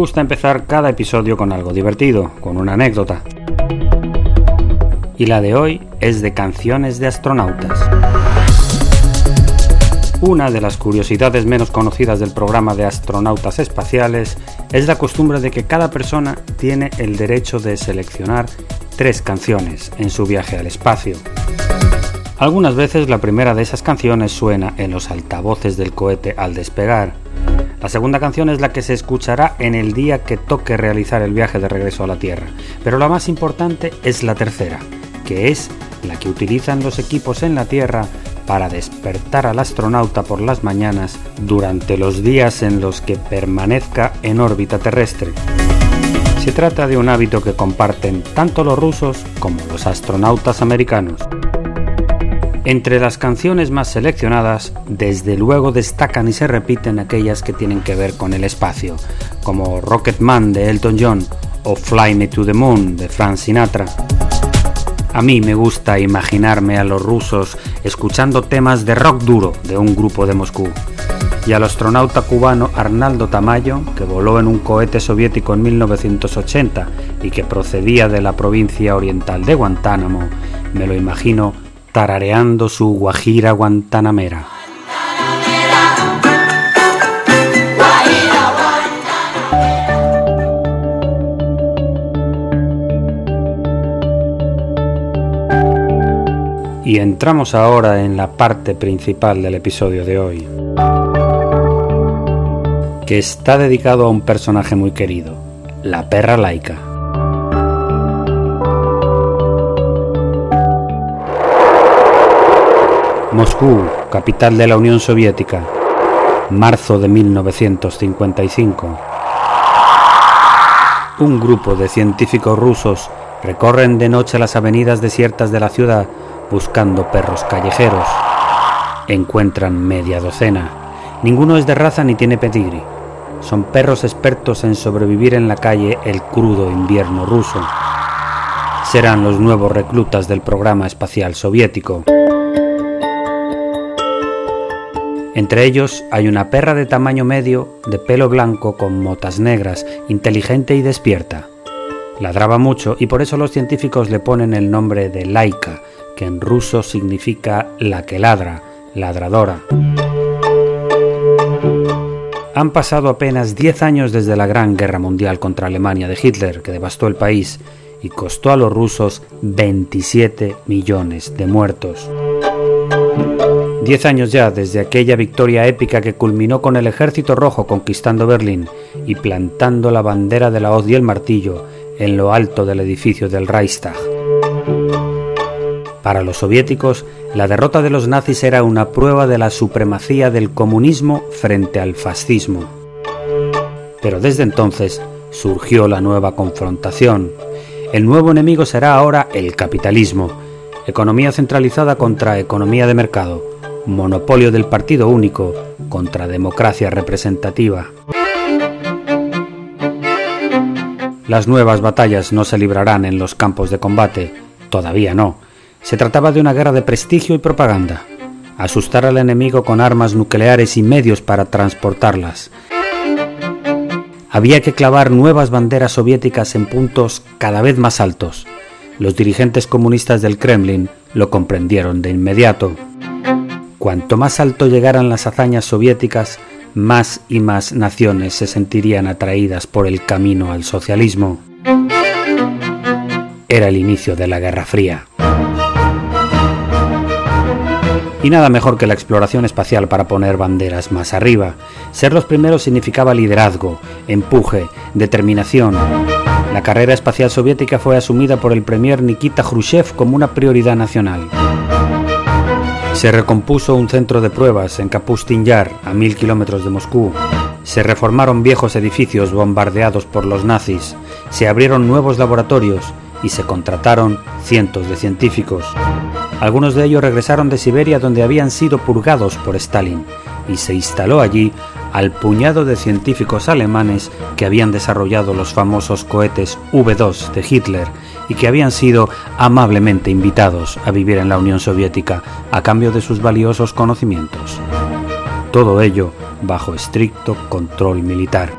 Gusta empezar cada episodio con algo divertido, con una anécdota. Y la de hoy es de canciones de astronautas. Una de las curiosidades menos conocidas del programa de astronautas espaciales es la costumbre de que cada persona tiene el derecho de seleccionar tres canciones en su viaje al espacio. Algunas veces la primera de esas canciones suena en los altavoces del cohete al despegar, la segunda canción es la que se escuchará en el día que toque realizar el viaje de regreso a la Tierra, pero la más importante es la tercera, que es la que utilizan los equipos en la Tierra para despertar al astronauta por las mañanas durante los días en los que permanezca en órbita terrestre. Se trata de un hábito que comparten tanto los rusos como los astronautas americanos. Entre las canciones más seleccionadas, desde luego destacan y se repiten aquellas que tienen que ver con el espacio, como Rocket Man de Elton John o Fly Me to the Moon de Frank Sinatra. A mí me gusta imaginarme a los rusos escuchando temas de rock duro de un grupo de Moscú, y al astronauta cubano Arnaldo Tamayo, que voló en un cohete soviético en 1980 y que procedía de la provincia oriental de Guantánamo, me lo imagino tarareando su guajira guantanamera. Y entramos ahora en la parte principal del episodio de hoy, que está dedicado a un personaje muy querido, la perra laica. Moscú, capital de la Unión Soviética, marzo de 1955. Un grupo de científicos rusos recorren de noche las avenidas desiertas de la ciudad buscando perros callejeros. Encuentran media docena. Ninguno es de raza ni tiene pedigrí. Son perros expertos en sobrevivir en la calle el crudo invierno ruso. Serán los nuevos reclutas del programa espacial soviético. Entre ellos hay una perra de tamaño medio, de pelo blanco con motas negras, inteligente y despierta. Ladraba mucho y por eso los científicos le ponen el nombre de Laika, que en ruso significa la que ladra, ladradora. Han pasado apenas 10 años desde la Gran Guerra Mundial contra Alemania de Hitler, que devastó el país y costó a los rusos 27 millones de muertos. Diez años ya desde aquella victoria épica que culminó con el ejército rojo conquistando Berlín y plantando la bandera de la hoz y el martillo en lo alto del edificio del Reichstag. Para los soviéticos, la derrota de los nazis era una prueba de la supremacía del comunismo frente al fascismo. Pero desde entonces surgió la nueva confrontación. El nuevo enemigo será ahora el capitalismo, economía centralizada contra economía de mercado, monopolio del partido único contra democracia representativa. Las nuevas batallas no se librarán en los campos de combate, todavía no. Se trataba de una guerra de prestigio y propaganda. asustar al enemigo con armas nucleares y medios para transportarlas. Había que clavar nuevas banderas soviéticas en puntos cada vez más altos. Los dirigentes comunistas del Kremlin lo comprendieron de inmediato. Cuanto más alto llegaran las hazañas soviéticas, más y más naciones se sentirían atraídas por el camino al socialismo. Era el inicio de la Guerra Fría. Y nada mejor que la exploración espacial para poner banderas más arriba. Ser los primeros significaba liderazgo, empuje, determinación. La carrera espacial soviética fue asumida por el premier Nikita Khrushchev como una prioridad nacional. Se recompuso un centro de pruebas en Kapustin Yar, a mil kilómetros de Moscú. Se reformaron viejos edificios bombardeados por los nazis. Se abrieron nuevos laboratorios y se contrataron cientos de científicos. Algunos de ellos regresaron de Siberia donde habían sido purgados por Stalin y se instaló allí al puñado de científicos alemanes que habían desarrollado los famosos cohetes V2 de Hitler y que habían sido amablemente invitados a vivir en la Unión Soviética a cambio de sus valiosos conocimientos. Todo ello bajo estricto control militar.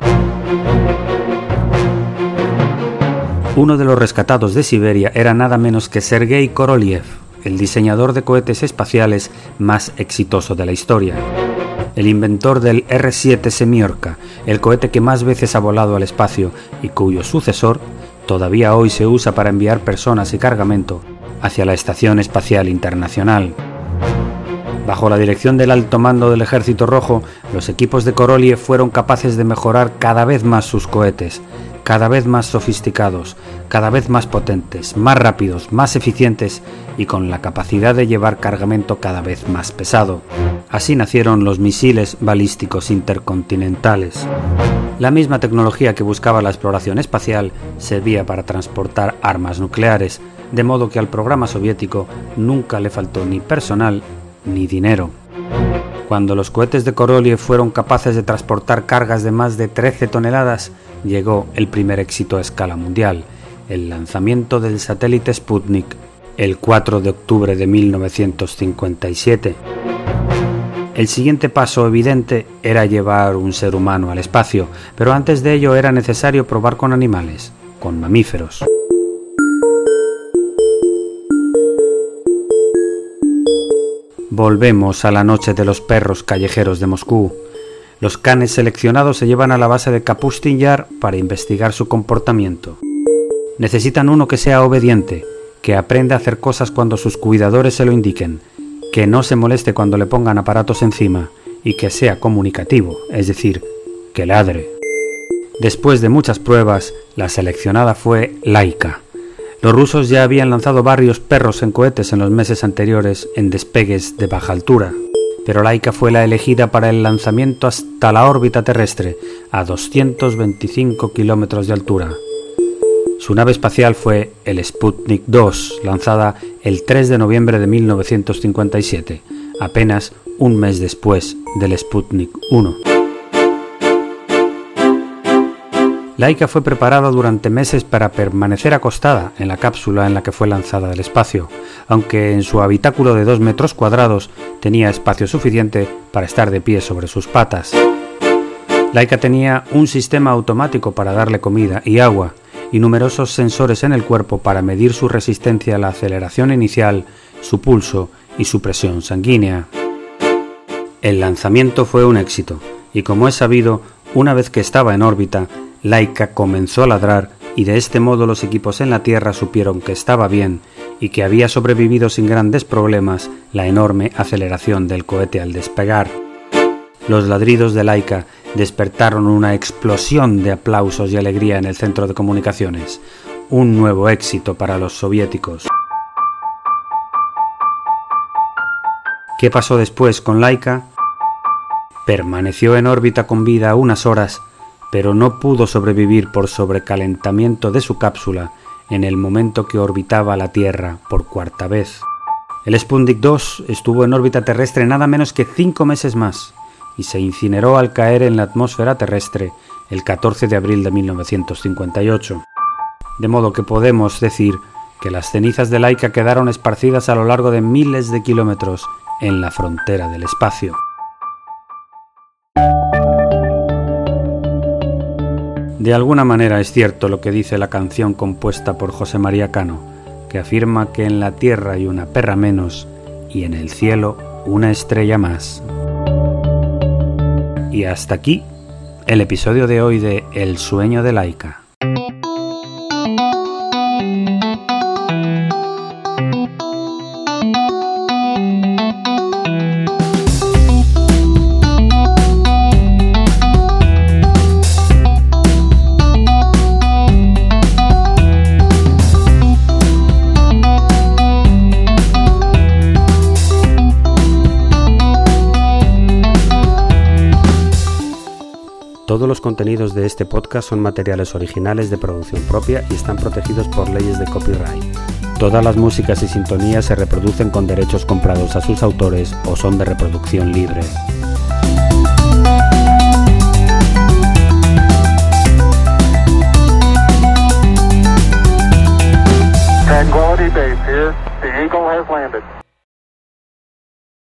Uno de los rescatados de Siberia era nada menos que Sergei Korolev, el diseñador de cohetes espaciales más exitoso de la historia el inventor del R-7 Semiorca, el cohete que más veces ha volado al espacio y cuyo sucesor todavía hoy se usa para enviar personas y cargamento hacia la Estación Espacial Internacional. Bajo la dirección del alto mando del Ejército Rojo, los equipos de Korolev fueron capaces de mejorar cada vez más sus cohetes, cada vez más sofisticados, cada vez más potentes, más rápidos, más eficientes y con la capacidad de llevar cargamento cada vez más pesado. Así nacieron los misiles balísticos intercontinentales. La misma tecnología que buscaba la exploración espacial servía para transportar armas nucleares, de modo que al programa soviético nunca le faltó ni personal ni dinero. Cuando los cohetes de Korolev fueron capaces de transportar cargas de más de 13 toneladas, llegó el primer éxito a escala mundial, el lanzamiento del satélite Sputnik el 4 de octubre de 1957. El siguiente paso evidente era llevar un ser humano al espacio, pero antes de ello era necesario probar con animales, con mamíferos. Volvemos a la noche de los perros callejeros de Moscú. Los canes seleccionados se llevan a la base de Kapustin Yar para investigar su comportamiento. Necesitan uno que sea obediente, que aprenda a hacer cosas cuando sus cuidadores se lo indiquen, que no se moleste cuando le pongan aparatos encima y que sea comunicativo, es decir, que ladre. Después de muchas pruebas, la seleccionada fue Laika. Los rusos ya habían lanzado varios perros en cohetes en los meses anteriores en despegues de baja altura pero Laika fue la elegida para el lanzamiento hasta la órbita terrestre, a 225 kilómetros de altura. Su nave espacial fue el Sputnik 2, lanzada el 3 de noviembre de 1957, apenas un mes después del Sputnik 1. Laika fue preparada durante meses para permanecer acostada en la cápsula en la que fue lanzada del espacio, aunque en su habitáculo de 2 metros cuadrados tenía espacio suficiente para estar de pie sobre sus patas. Laika tenía un sistema automático para darle comida y agua y numerosos sensores en el cuerpo para medir su resistencia a la aceleración inicial, su pulso y su presión sanguínea. El lanzamiento fue un éxito y como es sabido, una vez que estaba en órbita, Laika comenzó a ladrar y de este modo los equipos en la Tierra supieron que estaba bien y que había sobrevivido sin grandes problemas la enorme aceleración del cohete al despegar. Los ladridos de Laika despertaron una explosión de aplausos y alegría en el centro de comunicaciones, un nuevo éxito para los soviéticos. ¿Qué pasó después con Laika? Permaneció en órbita con vida unas horas pero no pudo sobrevivir por sobrecalentamiento de su cápsula en el momento que orbitaba la Tierra por cuarta vez. El Sputnik 2 estuvo en órbita terrestre nada menos que cinco meses más y se incineró al caer en la atmósfera terrestre el 14 de abril de 1958. De modo que podemos decir que las cenizas de Laika quedaron esparcidas a lo largo de miles de kilómetros en la frontera del espacio. De alguna manera es cierto lo que dice la canción compuesta por José María Cano, que afirma que en la tierra hay una perra menos y en el cielo una estrella más. Y hasta aquí el episodio de hoy de El sueño de Laika. Los contenidos de este podcast son materiales originales de producción propia y están protegidos por leyes de copyright. Todas las músicas y sintonías se reproducen con derechos comprados a sus autores o son de reproducción libre.